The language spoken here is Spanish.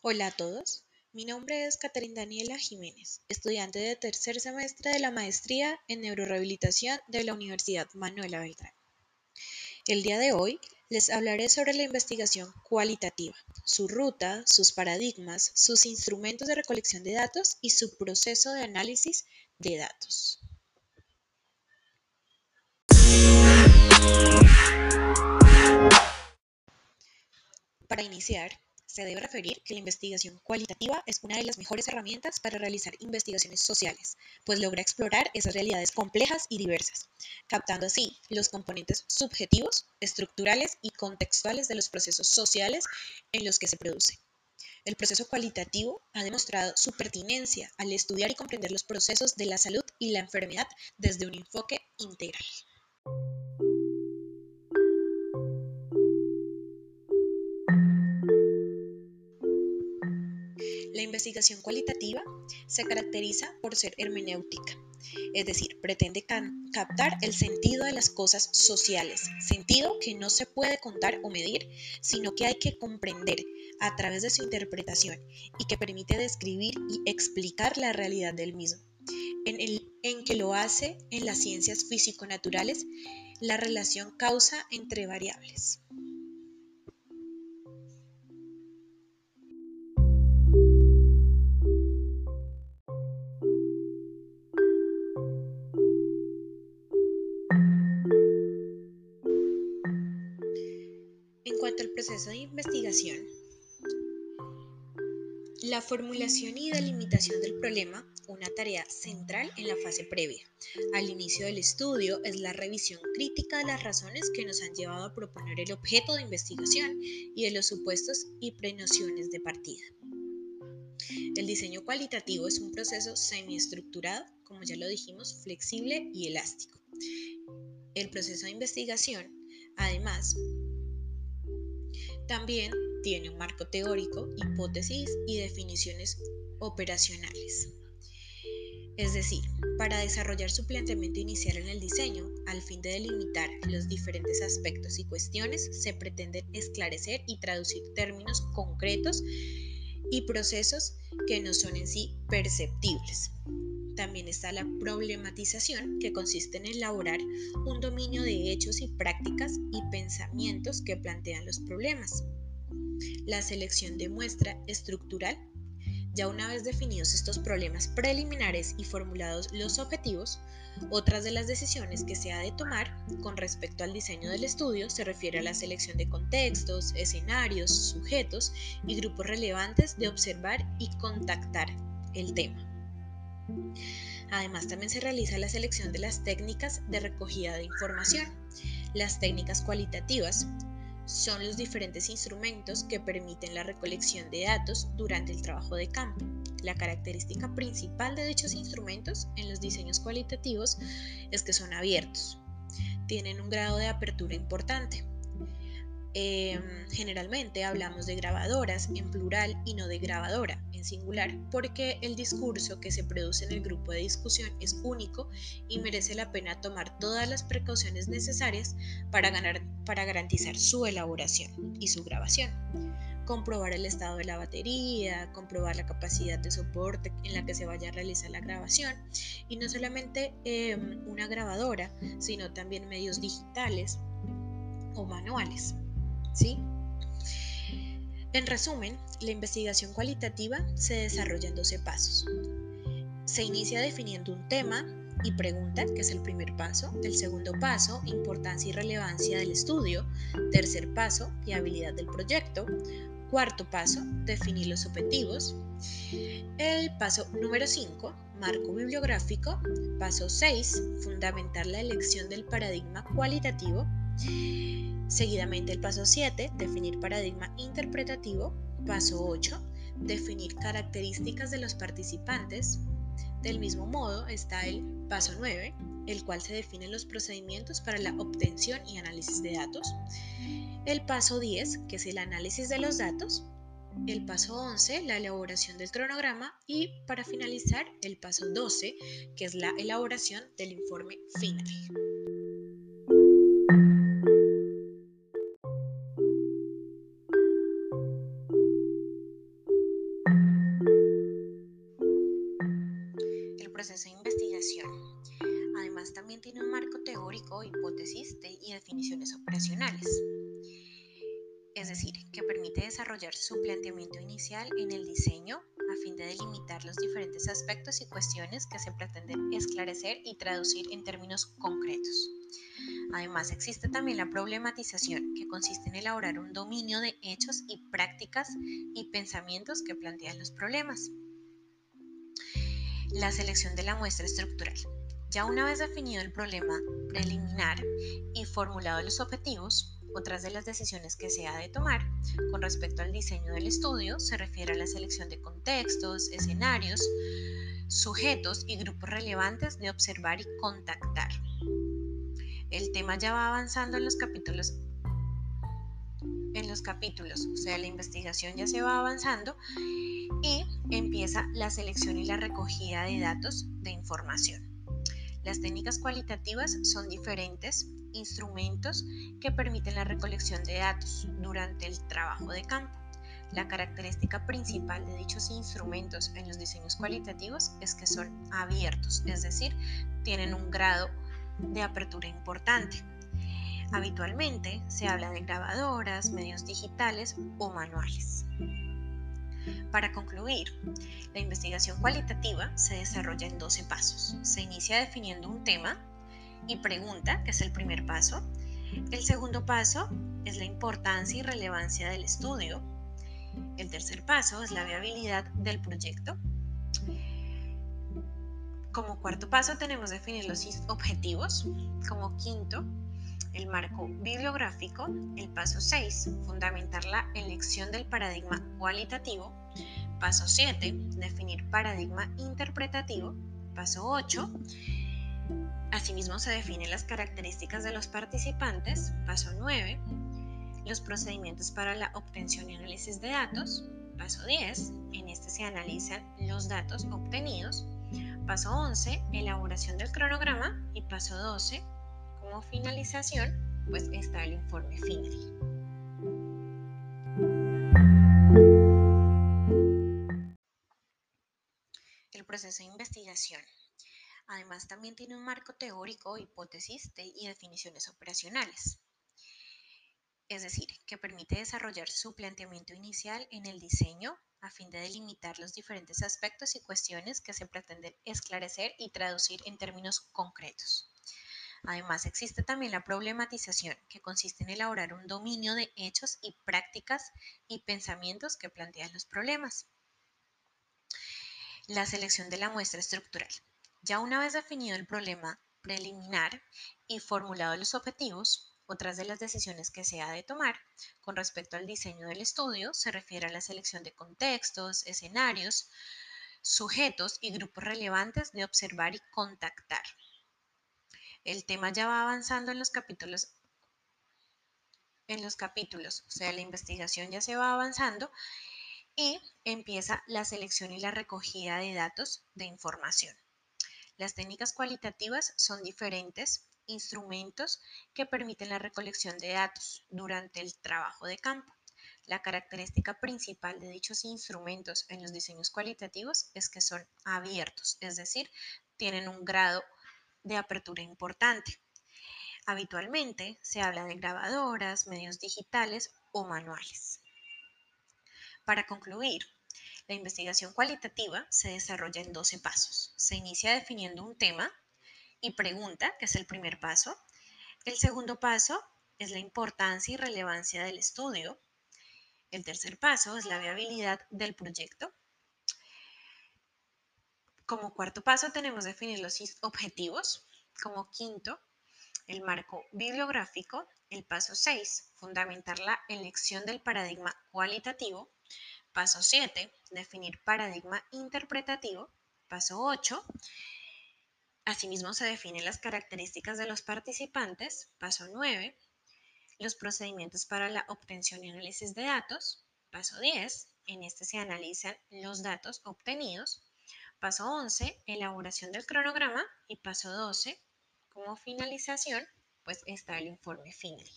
Hola a todos, mi nombre es Caterina Daniela Jiménez, estudiante de tercer semestre de la maestría en neurorehabilitación de la Universidad Manuela Beltrán. El día de hoy les hablaré sobre la investigación cualitativa, su ruta, sus paradigmas, sus instrumentos de recolección de datos y su proceso de análisis de datos. Para iniciar, se debe referir que la investigación cualitativa es una de las mejores herramientas para realizar investigaciones sociales, pues logra explorar esas realidades complejas y diversas, captando así los componentes subjetivos, estructurales y contextuales de los procesos sociales en los que se produce. El proceso cualitativo ha demostrado su pertinencia al estudiar y comprender los procesos de la salud y la enfermedad desde un enfoque integral. La investigación cualitativa se caracteriza por ser hermenéutica, es decir, pretende captar el sentido de las cosas sociales, sentido que no se puede contar o medir, sino que hay que comprender a través de su interpretación y que permite describir y explicar la realidad del mismo, en, el, en que lo hace en las ciencias físico-naturales la relación causa entre variables. Cuanto al proceso de investigación, la formulación y delimitación del problema, una tarea central en la fase previa. Al inicio del estudio es la revisión crítica de las razones que nos han llevado a proponer el objeto de investigación y de los supuestos y prenociones de partida. El diseño cualitativo es un proceso semiestructurado, como ya lo dijimos, flexible y elástico. El proceso de investigación, además, también tiene un marco teórico, hipótesis y definiciones operacionales. Es decir, para desarrollar su planteamiento inicial en el diseño, al fin de delimitar los diferentes aspectos y cuestiones, se pretende esclarecer y traducir términos concretos y procesos que no son en sí perceptibles. También está la problematización, que consiste en elaborar un dominio de hechos y prácticas y pensamientos que plantean los problemas. La selección de muestra estructural. Ya una vez definidos estos problemas preliminares y formulados los objetivos, otras de las decisiones que se ha de tomar con respecto al diseño del estudio se refiere a la selección de contextos, escenarios, sujetos y grupos relevantes de observar y contactar el tema. Además, también se realiza la selección de las técnicas de recogida de información. Las técnicas cualitativas son los diferentes instrumentos que permiten la recolección de datos durante el trabajo de campo. La característica principal de dichos instrumentos en los diseños cualitativos es que son abiertos. Tienen un grado de apertura importante. Em, generalmente hablamos de grabadoras en plural y no de grabadora en singular porque el discurso que se produce en el grupo de discusión es único y merece la pena tomar todas las precauciones necesarias para, ganar, para garantizar su elaboración y su grabación comprobar el estado de la batería, comprobar la capacidad de soporte en la que se vaya a realizar la grabación y no solamente em, una grabadora, sino también medios digitales o manuales. En resumen, la investigación cualitativa se desarrolla en 12 pasos. Se inicia definiendo un tema y pregunta, que es el primer paso. El segundo paso, importancia y relevancia del estudio. Tercer paso, viabilidad del proyecto. Cuarto paso, definir los objetivos. El paso número 5, marco bibliográfico. Paso 6, fundamentar la elección del paradigma cualitativo. Seguidamente el paso 7, definir paradigma interpretativo. Paso 8, definir características de los participantes. Del mismo modo está el paso 9, el cual se definen los procedimientos para la obtención y análisis de datos. El paso 10, que es el análisis de los datos. El paso 11, la elaboración del cronograma. Y para finalizar, el paso 12, que es la elaboración del informe final. Proceso de investigación. Además, también tiene un marco teórico, hipótesis y definiciones operacionales. Es decir, que permite desarrollar su planteamiento inicial en el diseño a fin de delimitar los diferentes aspectos y cuestiones que se pretenden esclarecer y traducir en términos concretos. Además, existe también la problematización, que consiste en elaborar un dominio de hechos y prácticas y pensamientos que plantean los problemas. La selección de la muestra estructural. Ya una vez definido el problema preliminar y formulado los objetivos, otras de las decisiones que se ha de tomar con respecto al diseño del estudio se refiere a la selección de contextos, escenarios, sujetos y grupos relevantes de observar y contactar. El tema ya va avanzando en los capítulos en los capítulos, o sea, la investigación ya se va avanzando y empieza la selección y la recogida de datos de información. Las técnicas cualitativas son diferentes instrumentos que permiten la recolección de datos durante el trabajo de campo. La característica principal de dichos instrumentos en los diseños cualitativos es que son abiertos, es decir, tienen un grado de apertura importante. Habitualmente se habla de grabadoras, medios digitales o manuales. Para concluir, la investigación cualitativa se desarrolla en 12 pasos. Se inicia definiendo un tema y pregunta, que es el primer paso. El segundo paso es la importancia y relevancia del estudio. El tercer paso es la viabilidad del proyecto. Como cuarto paso tenemos definir los objetivos. Como quinto, el marco bibliográfico. El paso 6, fundamentar la elección del paradigma cualitativo. Paso 7, definir paradigma interpretativo. Paso 8, asimismo se definen las características de los participantes. Paso 9, los procedimientos para la obtención y análisis de datos. Paso 10, en este se analizan los datos obtenidos. Paso 11, elaboración del cronograma. Y paso 12, como finalización, pues está el informe final. Proceso de investigación. Además, también tiene un marco teórico, hipótesis y definiciones operacionales. Es decir, que permite desarrollar su planteamiento inicial en el diseño a fin de delimitar los diferentes aspectos y cuestiones que se pretenden esclarecer y traducir en términos concretos. Además, existe también la problematización, que consiste en elaborar un dominio de hechos y prácticas y pensamientos que plantean los problemas. La selección de la muestra estructural. Ya una vez definido el problema preliminar y formulado los objetivos, otras de las decisiones que se ha de tomar con respecto al diseño del estudio se refiere a la selección de contextos, escenarios, sujetos y grupos relevantes de observar y contactar. El tema ya va avanzando en los capítulos en los capítulos, o sea, la investigación ya se va avanzando y empieza la selección y la recogida de datos de información. Las técnicas cualitativas son diferentes instrumentos que permiten la recolección de datos durante el trabajo de campo. La característica principal de dichos instrumentos en los diseños cualitativos es que son abiertos, es decir, tienen un grado de apertura importante. Habitualmente se habla de grabadoras, medios digitales o manuales. Para concluir, la investigación cualitativa se desarrolla en 12 pasos. Se inicia definiendo un tema y pregunta, que es el primer paso. El segundo paso es la importancia y relevancia del estudio. El tercer paso es la viabilidad del proyecto. Como cuarto paso tenemos definir los objetivos. Como quinto, el marco bibliográfico. El paso 6, fundamentar la elección del paradigma cualitativo. Paso 7, definir paradigma interpretativo. Paso 8, asimismo se definen las características de los participantes. Paso 9, los procedimientos para la obtención y análisis de datos. Paso 10, en este se analizan los datos obtenidos. Paso 11, elaboración del cronograma. Y paso 12, como finalización, pues está el informe final.